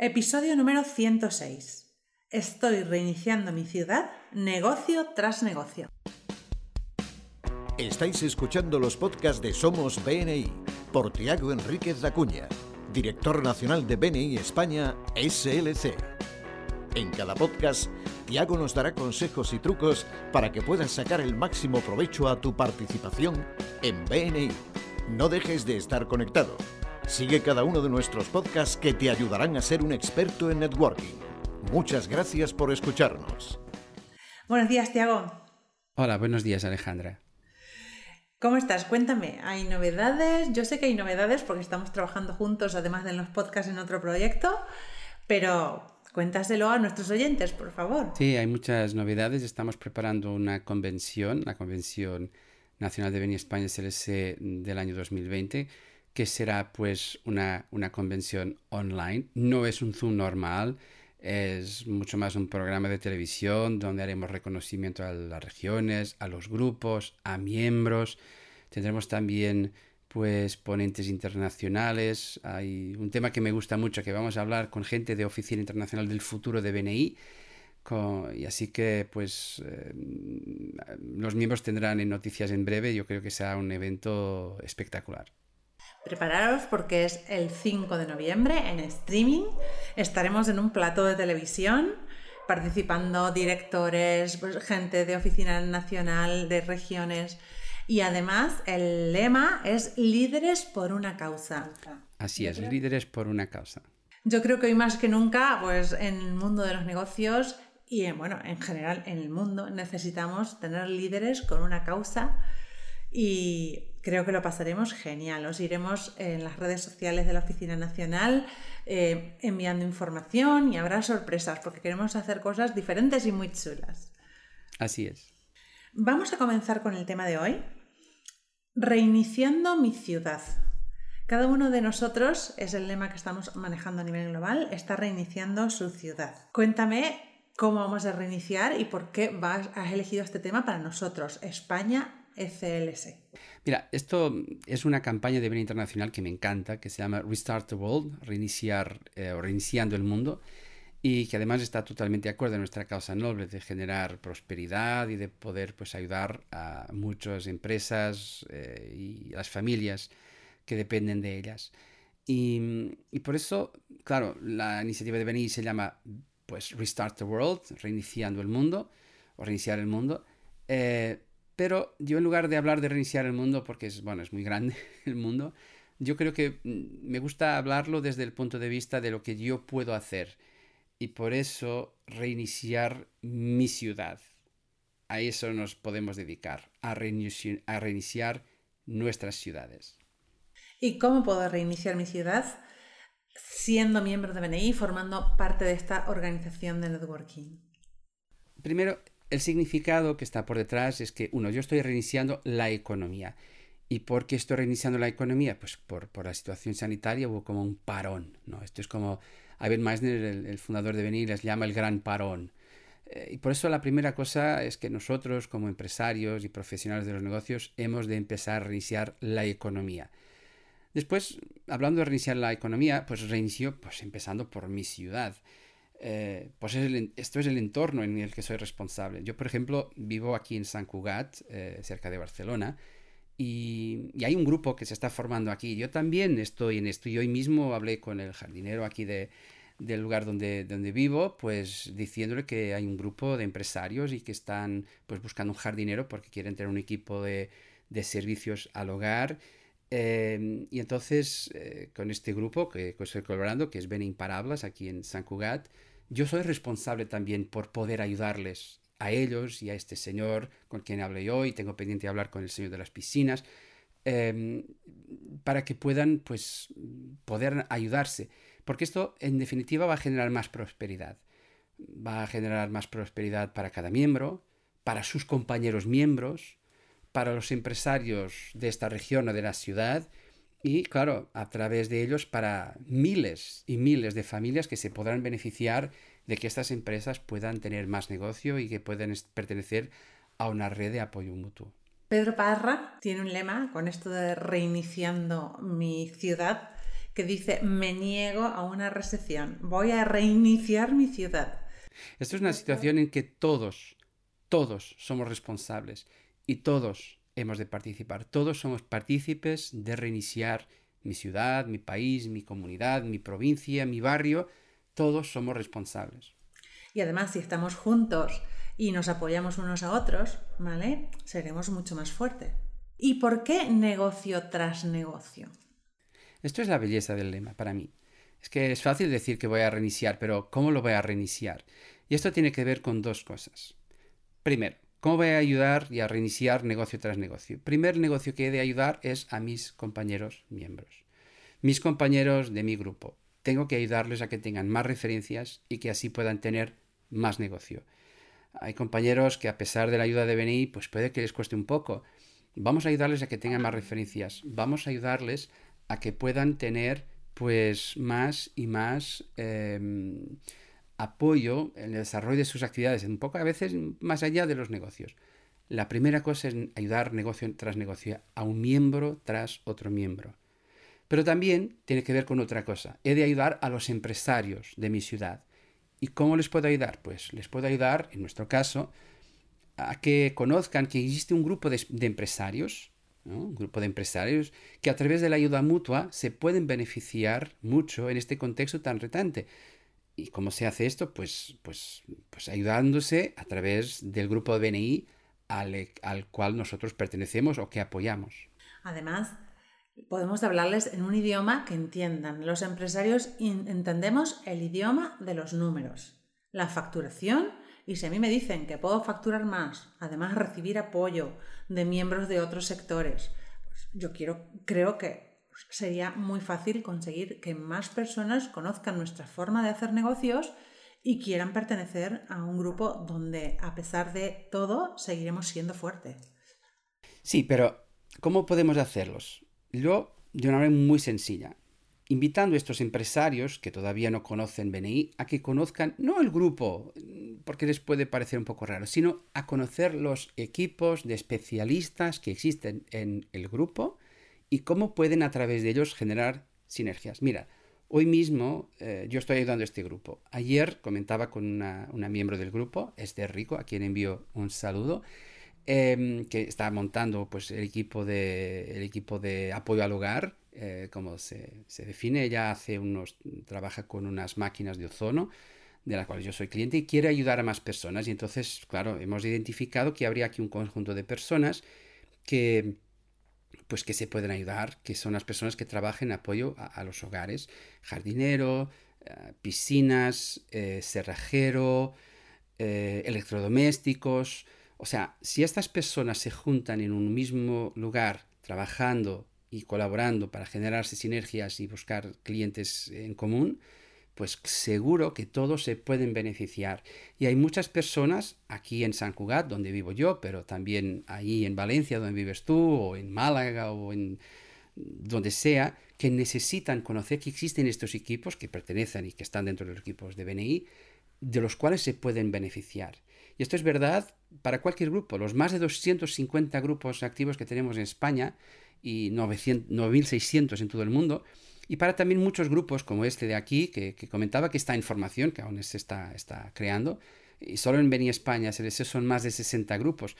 Episodio número 106. Estoy reiniciando mi ciudad, negocio tras negocio. Estáis escuchando los podcasts de Somos BNI por Tiago Enríquez Acuña, director nacional de BNI España SLC. En cada podcast, Tiago nos dará consejos y trucos para que puedas sacar el máximo provecho a tu participación en BNI. No dejes de estar conectado. Sigue cada uno de nuestros podcasts que te ayudarán a ser un experto en networking. Muchas gracias por escucharnos. Buenos días, Tiago. Hola, buenos días, Alejandra. ¿Cómo estás? Cuéntame, ¿hay novedades? Yo sé que hay novedades porque estamos trabajando juntos, además de en los podcasts, en otro proyecto, pero cuéntaselo a nuestros oyentes, por favor. Sí, hay muchas novedades. Estamos preparando una convención, la Convención Nacional de Beni España SLC del año 2020 que será pues una, una convención online. No es un Zoom normal, es mucho más un programa de televisión donde haremos reconocimiento a las regiones, a los grupos, a miembros. Tendremos también pues ponentes internacionales. Hay un tema que me gusta mucho que vamos a hablar con gente de Oficina Internacional del Futuro de BNI. y así que pues eh, los miembros tendrán en noticias en breve. Yo creo que será un evento espectacular. Prepararos porque es el 5 de noviembre en streaming. Estaremos en un plato de televisión participando directores, pues, gente de oficina nacional, de regiones. Y además el lema es líderes por una causa. Así es, líderes por una causa. Yo creo que hoy más que nunca, pues en el mundo de los negocios y bueno, en general en el mundo necesitamos tener líderes con una causa y creo que lo pasaremos genial. Os iremos en las redes sociales de la Oficina Nacional eh, enviando información y habrá sorpresas porque queremos hacer cosas diferentes y muy chulas. Así es. Vamos a comenzar con el tema de hoy. Reiniciando mi ciudad. Cada uno de nosotros, es el lema que estamos manejando a nivel global, está reiniciando su ciudad. Cuéntame cómo vamos a reiniciar y por qué vas, has elegido este tema para nosotros, España FLS. Mira, esto es una campaña de bien internacional que me encanta, que se llama Restart the World, reiniciar eh, reiniciando el mundo, y que además está totalmente de acuerdo en nuestra causa noble de generar prosperidad y de poder pues, ayudar a muchas empresas eh, y las familias que dependen de ellas. Y, por eso, claro, la iniciativa de Beni se llama pues Restart the World, reiniciando el mundo, o reiniciar el mundo. Eh, pero yo en lugar de hablar de reiniciar el mundo, porque es, bueno, es muy grande el mundo, yo creo que mm, me gusta hablarlo desde el punto de vista de lo que yo puedo hacer. Y por eso reiniciar mi ciudad. A eso nos podemos dedicar, a reiniciar, a reiniciar nuestras ciudades. ¿Y cómo puedo reiniciar mi ciudad? Siendo miembro de BNI, formando parte de esta organización de networking. Primero, el significado que está por detrás es que, uno, yo estoy reiniciando la economía. ¿Y por qué estoy reiniciando la economía? Pues por, la situación sanitaria hubo como un parón, ¿no? Esto es como Ivan Meissner, el, fundador de Venir, les llama el gran parón. Eh, y por eso la primera cosa es que nosotros, como empresarios y profesionales de los negocios, hemos de empezar a reiniciar la economía. Después, hablando de reiniciar la economía, pues reinicio pues empezando por mi ciudad. Eh, pues esto es el entorno en el que soy responsable. Yo, por ejemplo, vivo aquí en San Cugat, eh, cerca de Barcelona, y, hay un grupo que se está formando aquí. Yo también estoy en esto y hoy mismo hablé con el jardinero aquí de, del lugar donde, donde vivo, pues diciéndole que hay un grupo de empresarios y que están pues buscando un jardinero porque quieren tener un equipo de, de servicios al hogar. Eh, y entonces, con este grupo que, que, estoy colaborando, que es Ben Imparables, aquí en San Cugat, yo soy responsable también por poder ayudarles a ellos y a este señor con quien hablé hoy, tengo pendiente de hablar con el señor de las piscinas, em, para que puedan pues poder ayudarse. Porque esto en definitiva va a generar más prosperidad. Va a generar más prosperidad para cada miembro, para sus compañeros miembros, para los empresarios de esta región o de la ciudad y claro, a través de ellos para miles y miles de familias que se podrán beneficiar de que estas empresas puedan tener más negocio y que puedan pertenecer a una red de apoyo mutuo. Pedro Parra tiene un lema con esto de reiniciando mi ciudad que dice, me niego a una recesión, voy a reiniciar mi ciudad. Esto es una situación en que todos, todos somos responsables y todos hemos de participar. Todos somos partícipes de reiniciar mi ciudad, mi país, mi comunidad, mi provincia, mi barrio. Todos somos responsables. Y además, si estamos juntos y nos apoyamos unos a otros, ¿vale? Seremos mucho más fuertes. ¿Y por qué negocio tras negocio? Esto es la belleza del lema para mí. Es que es fácil decir que voy a reiniciar, pero ¿cómo lo voy a reiniciar? Y esto tiene que ver con dos cosas. Primero, ¿cómo voy a ayudar y a reiniciar negocio tras negocio? primer negocio que he de ayudar es a mis compañeros miembros. Mis compañeros de mi grupo. Tengo que ayudarles a que tengan más referencias y que así puedan tener más negocio. Hay compañeros que a pesar de la ayuda de BNI, pues puede que les cueste un poco. Vamos a ayudarles a que tengan más referencias. Vamos a ayudarles a que puedan tener pues más y más em, apoyo en el desarrollo de sus actividades, un poco a veces más allá de los negocios. La primera cosa es ayudar negocio tras negocio a un miembro tras otro miembro. Pero también tiene que ver con otra cosa. He de ayudar a los empresarios de mi ciudad. ¿Y cómo les puedo ayudar? Pues les puedo ayudar, en nuestro caso, a que conozcan que existe un grupo de, de empresarios un grupo de empresarios que a través de la ayuda mutua se pueden beneficiar mucho en este contexto tan retante. ¿Y cómo se hace esto? Pues, pues, pues ayudándose a través del grupo de BNI al, al cual nosotros pertenecemos o que apoyamos. Además, podemos hablarles en un idioma que entiendan. Los empresarios entendemos el idioma de los números, la facturación y si a mí me dicen que puedo facturar más, además recibir apoyo de miembros de otros sectores, pues yo quiero, creo que sería muy fácil conseguir que más personas conozcan nuestra forma de hacer negocios y quieran pertenecer a un grupo donde, a pesar de todo, seguiremos siendo fuertes. Sí, pero ¿cómo podemos hacerlos? Yo, de una manera muy sencilla invitando a estos empresarios que todavía no conocen BNI a que conozcan no el grupo, porque les puede parecer un poco raro, sino a conocer los equipos de especialistas que existen en el grupo y cómo pueden a través de ellos generar sinergias. Mira, hoy mismo eh, yo estoy ayudando a este grupo. Ayer comentaba con una, miembro del grupo, Esther Rico, a quien envío un saludo, em, que está montando pues, el, equipo de, el equipo de apoyo al hogar eh, como se, define, ella hace unos, trabaja con unas máquinas de ozono, de las cuales yo soy cliente, y quiere ayudar a más personas. Y entonces, claro, hemos identificado que habría aquí un conjunto de personas que pues que se pueden ayudar, que son las personas que trabajan en apoyo a, los hogares, jardinero, eh, piscinas, eh, cerrajero, electrodomésticos. O sea, si estas personas se juntan en un mismo lugar trabajando y colaborando para generarse sinergias y buscar clientes en común, pues seguro que todos se pueden beneficiar. Y hay muchas personas aquí en San Cugat, donde vivo yo, pero también ahí en Valencia, donde vives tú, o en Málaga, o en donde sea, que necesitan conocer que existen estos equipos que pertenecen y que están dentro de los equipos de BNI, de los cuales se pueden beneficiar. Y esto es verdad para cualquier grupo. Los más de 250 grupos activos que tenemos en España y 9.600 en todo el mundo. Y para también muchos grupos como este de aquí, que, comentaba que está en formación, que aún se está, está creando, y solo en Beni España son más de 60 grupos.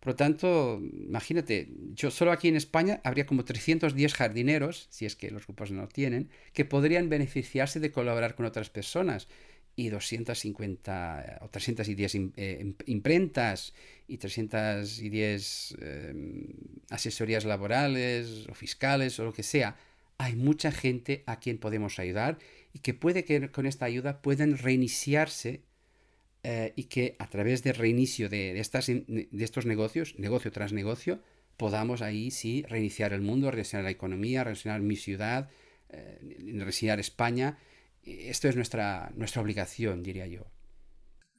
Por lo tanto, imagínate, yo solo aquí en España habría como 310 jardineros, si es que los grupos no tienen, que podrían beneficiarse de colaborar con otras personas y 250 o 310 eh, imprentas y 310 eh, asesorías laborales o fiscales o lo que sea. Hay mucha gente a quien podemos ayudar y que puede que con esta ayuda puedan reiniciarse eh, y que a través del reinicio de, estas, de estos negocios, negocio tras negocio, podamos ahí sí reiniciar el mundo, reiniciar la economía, reiniciar mi ciudad, reiniciar España esto es nuestra, nuestra obligación, diría yo.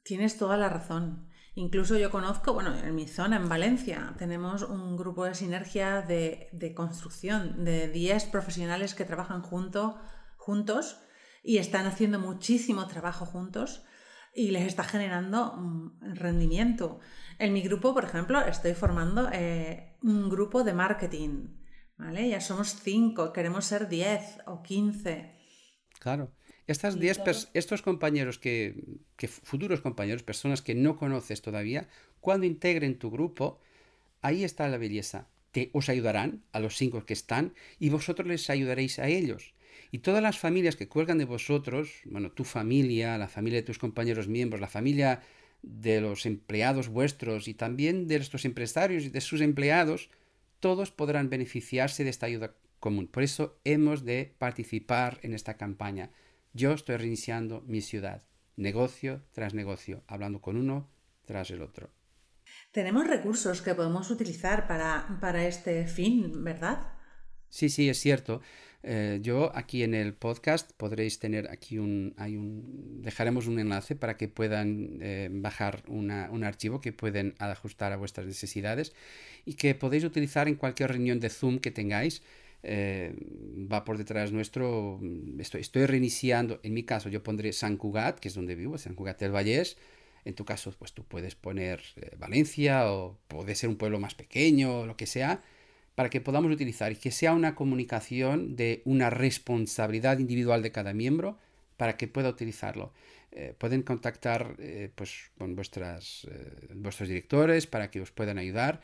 Tienes toda la razón. Incluso yo conozco, bueno, en mi zona, en Valencia, tenemos un grupo de sinergia de, construcción de 10 profesionales que trabajan junto, juntos y están haciendo muchísimo trabajo juntos y les está generando mm, rendimiento. En mi grupo, por ejemplo, estoy formando eh, un grupo de marketing ¿vale? Ya somos cinco, queremos ser 10 o 15. Claro. Estas diez estos compañeros que, que, futuros compañeros, personas que no conoces todavía, cuando integren tu grupo, ahí está la belleza. Te, os ayudarán a los cinco que están y vosotros les ayudaréis a ellos. Y todas las familias que cuelgan de vosotros, bueno, tu familia, la familia de tus compañeros miembros, la familia de los empleados vuestros y también de estos empresarios y de sus empleados, todos podrán beneficiarse de esta ayuda común. Por eso hemos de participar en esta campaña. Yo estoy reiniciando mi ciudad, negocio tras negocio, hablando con uno tras el otro. Tenemos recursos que podemos utilizar para, para este fin, ¿verdad? Sí, sí, es cierto. Eh, yo aquí en el podcast podréis tener aquí un, hay un dejaremos un enlace para que puedan eh, bajar una, un archivo que pueden ajustar a vuestras necesidades y que podéis utilizar en cualquier reunión de Zoom que tengáis. Eh, va por detrás nuestro, estoy, estoy reiniciando, en mi caso yo pondré San Cugat, que es donde vivo, San Cugat del Vallés, en tu caso pues tú puedes poner Valencia o puede ser un pueblo más pequeño, lo que sea, para que podamos utilizar y que sea una comunicación de una responsabilidad individual de cada miembro para que pueda utilizarlo. Eh, pueden contactar eh, pues, con vuestras, eh, vuestros directores para que os puedan ayudar,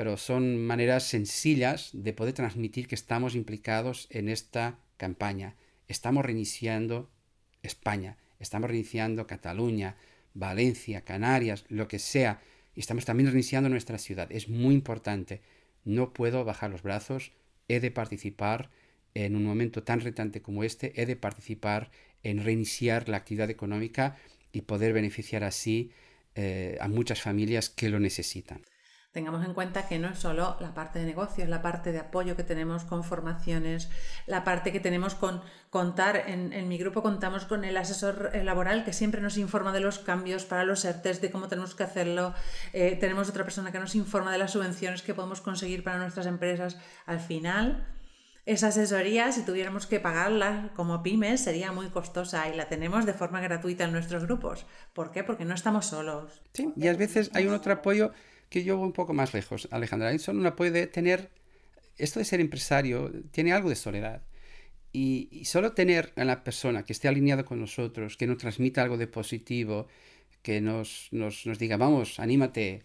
pero son maneras sencillas de poder transmitir que estamos implicados en esta campaña. Estamos reiniciando España, estamos reiniciando Cataluña, Valencia, Canarias, lo que sea, y estamos también reiniciando nuestra ciudad. Es muy importante no puedo bajar los brazos, he de participar en un momento tan retante como este, he de participar en reiniciar la actividad económica y poder beneficiar así eh, a muchas familias que lo necesitan. Tengamos en cuenta que no es solo la parte de negocios, la parte de apoyo que tenemos con formaciones, la parte que tenemos con contar, en, mi grupo contamos con el asesor eh, laboral que siempre nos informa de los cambios para los ERTES, de cómo tenemos que hacerlo. Eh, tenemos otra persona que nos informa de las subvenciones que podemos conseguir para nuestras empresas. Al final, esa asesoría, si tuviéramos que pagarla como pymes, sería muy costosa y la tenemos de forma gratuita en nuestros grupos. ¿Por qué? Porque no estamos solos. Sí, y a veces hay un otro apoyo que yo voy un poco más lejos, Alejandra. Eso no puede tener, esto de ser empresario tiene algo de soledad. Y, solo tener a la persona que esté alineada con nosotros, que nos transmita algo de positivo, que nos, nos, nos diga, vamos, anímate,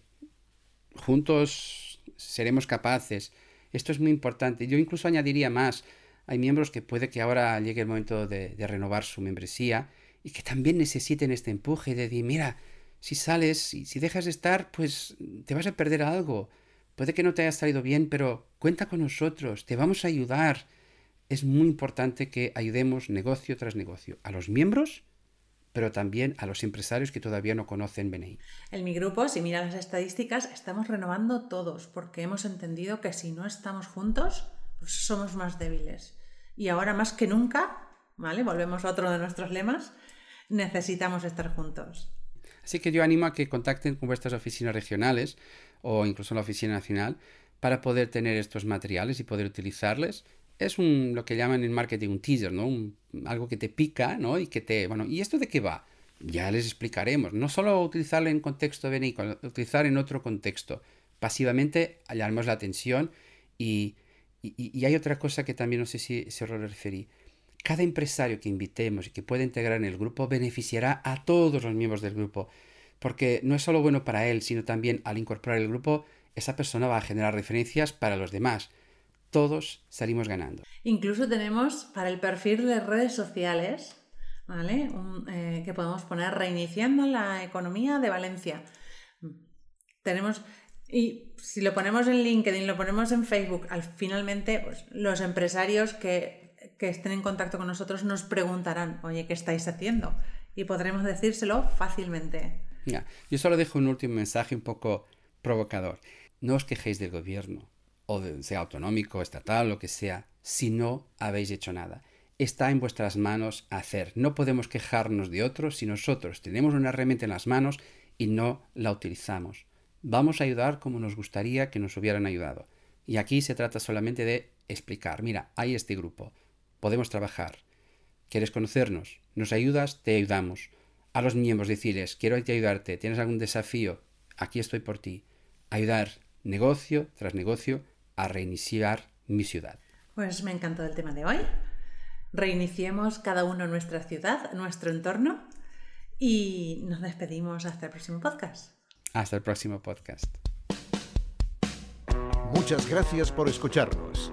juntos seremos capaces. Esto es muy importante. Yo incluso añadiría más. Hay miembros que puede que ahora llegue el momento de, de renovar su membresía y que también necesiten este empuje de decir, mira, si sales y si dejas de estar, pues te vas a perder algo. Puede que no te haya salido bien, pero cuenta con nosotros, te vamos a ayudar. Es muy importante que ayudemos negocio tras negocio a los miembros, pero también a los empresarios que todavía no conocen BNI. En mi grupo, si miras las estadísticas, estamos renovando todos porque hemos entendido que si no estamos juntos, pues somos más débiles. Y ahora más que nunca, ¿vale? Volvemos a otro de nuestros lemas, necesitamos estar juntos. Así que yo animo a que contacten con vuestras oficinas regionales o incluso la oficina nacional para poder tener estos materiales y poder utilizarles. Es lo que llaman en marketing un teaser, ¿no? algo que te pica, ¿no? Y que te, bueno, ¿y esto de qué va? Ya les explicaremos. No solo utilizarlo en contexto BNI, utilizar en otro contexto. Pasivamente llamamos la atención y, hay otra cosa que también no sé si se lo referí. Cada empresario que invitemos y que pueda integrar en el grupo beneficiará a todos los miembros del grupo, porque no es solo bueno para él, sino también al incorporar el grupo, esa persona va a generar referencias para los demás. Todos salimos ganando. Incluso tenemos para el perfil de redes sociales, ¿vale? Eh, que podemos poner reiniciando la economía de Valencia. Tenemos y si lo ponemos en LinkedIn, lo ponemos en Facebook, al finalmente pues, los empresarios que que estén en contacto con nosotros nos preguntarán, oye, ¿qué estáis haciendo? Y podremos decírselo fácilmente. yo solo dejo un último mensaje un poco provocador. No os quejéis del gobierno, o sea autonómico, estatal, lo que sea, si no habéis hecho nada. Está en vuestras manos hacer. No podemos quejarnos de otros si nosotros tenemos una herramienta en las manos y no la utilizamos. Vamos a ayudar como nos gustaría que nos hubieran ayudado. Y aquí se trata solamente de explicar, mira, hay este grupo, podemos trabajar. ¿Quieres conocernos? ¿Nos ayudas? Te ayudamos. A los miembros decirles, quiero ayudarte, tienes algún desafío, aquí estoy por ti. Ayudar negocio tras negocio a reiniciar mi ciudad. Pues me encantó el tema de hoy. Reiniciemos cada uno nuestra ciudad, nuestro entorno y nos despedimos hasta el próximo podcast. Hasta el próximo podcast. Muchas gracias por escucharnos.